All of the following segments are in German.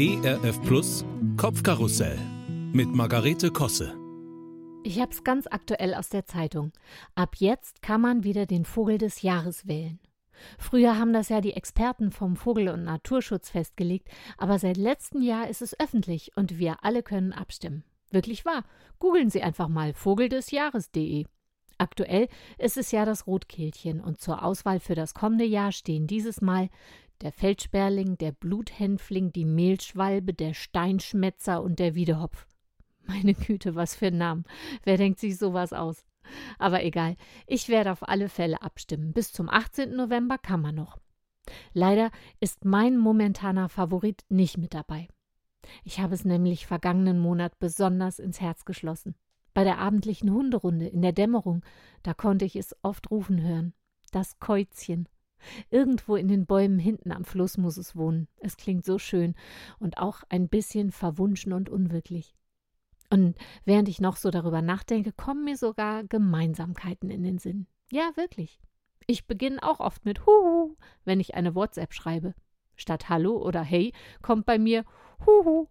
ERF Plus Kopfkarussell mit Margarete Kosse. Ich hab's ganz aktuell aus der Zeitung. Ab jetzt kann man wieder den Vogel des Jahres wählen. Früher haben das ja die Experten vom Vogel- und Naturschutz festgelegt, aber seit letztem Jahr ist es öffentlich und wir alle können abstimmen. Wirklich wahr. Googeln Sie einfach mal vogeldesjahres.de. Aktuell ist es ja das Rotkehlchen und zur Auswahl für das kommende Jahr stehen dieses Mal der Feldsperling, der Bluthänfling, die Mehlschwalbe, der Steinschmetzer und der Wiedehopf. Meine Güte, was für ein Namen. Wer denkt sich sowas aus? Aber egal, ich werde auf alle Fälle abstimmen. Bis zum 18. November kann man noch. Leider ist mein momentaner Favorit nicht mit dabei. Ich habe es nämlich vergangenen Monat besonders ins Herz geschlossen. Bei der abendlichen Hunderunde in der Dämmerung, da konnte ich es oft rufen hören. Das Käuzchen. Irgendwo in den Bäumen hinten am Fluss muss es wohnen. Es klingt so schön und auch ein bisschen verwunschen und unwirklich. Und während ich noch so darüber nachdenke, kommen mir sogar Gemeinsamkeiten in den Sinn. Ja, wirklich. Ich beginne auch oft mit Huhu, wenn ich eine WhatsApp schreibe. Statt Hallo oder Hey kommt bei mir Huhu.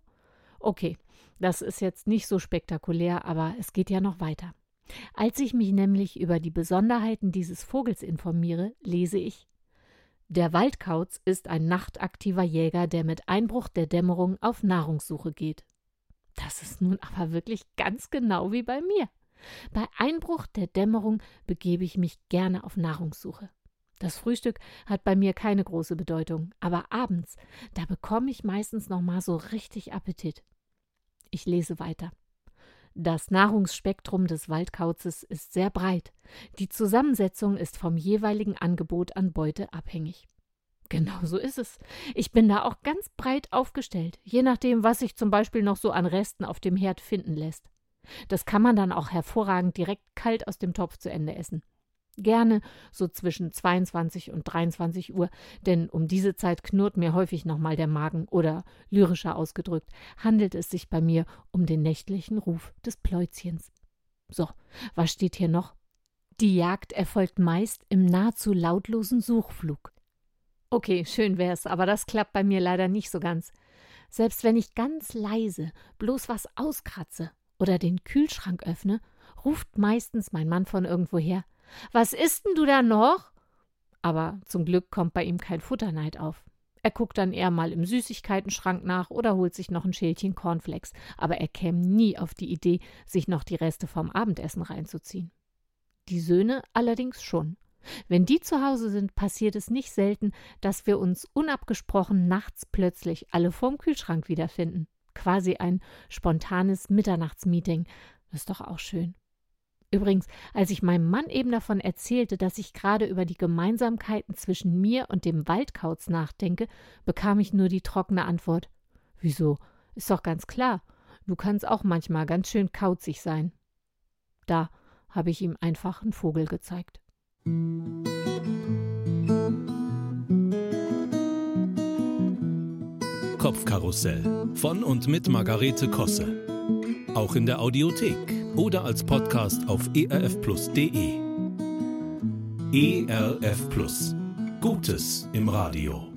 Okay, das ist jetzt nicht so spektakulär, aber es geht ja noch weiter. Als ich mich nämlich über die Besonderheiten dieses Vogels informiere, lese ich Der Waldkauz ist ein nachtaktiver Jäger, der mit Einbruch der Dämmerung auf Nahrungssuche geht. Das ist nun aber wirklich ganz genau wie bei mir. Bei Einbruch der Dämmerung begebe ich mich gerne auf Nahrungssuche. Das Frühstück hat bei mir keine große Bedeutung, aber abends, da bekomme ich meistens noch mal so richtig Appetit. Ich lese weiter. Das Nahrungsspektrum des Waldkauzes ist sehr breit. Die Zusammensetzung ist vom jeweiligen Angebot an Beute abhängig. Genau so ist es. Ich bin da auch ganz breit aufgestellt, je nachdem, was sich zum Beispiel noch so an Resten auf dem Herd finden lässt. Das kann man dann auch hervorragend direkt kalt aus dem Topf zu Ende essen. Gerne so zwischen 22 und 23 Uhr, denn um diese Zeit knurrt mir häufig nochmal der Magen oder lyrischer ausgedrückt, handelt es sich bei mir um den nächtlichen Ruf des Pläuzchens. So, was steht hier noch? Die Jagd erfolgt meist im nahezu lautlosen Suchflug. Okay, schön wär's, aber das klappt bei mir leider nicht so ganz. Selbst wenn ich ganz leise bloß was auskratze oder den Kühlschrank öffne, ruft meistens mein Mann von irgendwoher was isst denn du da noch? Aber zum Glück kommt bei ihm kein Futterneid auf. Er guckt dann eher mal im Süßigkeitenschrank nach oder holt sich noch ein Schälchen Cornflakes, aber er käme nie auf die Idee, sich noch die Reste vom Abendessen reinzuziehen. Die Söhne allerdings schon. Wenn die zu Hause sind, passiert es nicht selten, dass wir uns unabgesprochen nachts plötzlich alle vorm Kühlschrank wiederfinden. Quasi ein spontanes Mitternachtsmeeting. Ist doch auch schön. Übrigens, als ich meinem Mann eben davon erzählte, dass ich gerade über die Gemeinsamkeiten zwischen mir und dem Waldkauz nachdenke, bekam ich nur die trockene Antwort Wieso? Ist doch ganz klar. Du kannst auch manchmal ganz schön kauzig sein. Da habe ich ihm einfach einen Vogel gezeigt. Kopfkarussell von und mit Margarete Kosse. Auch in der Audiothek oder als Podcast auf erfplus.de. ERF Plus. Gutes im Radio.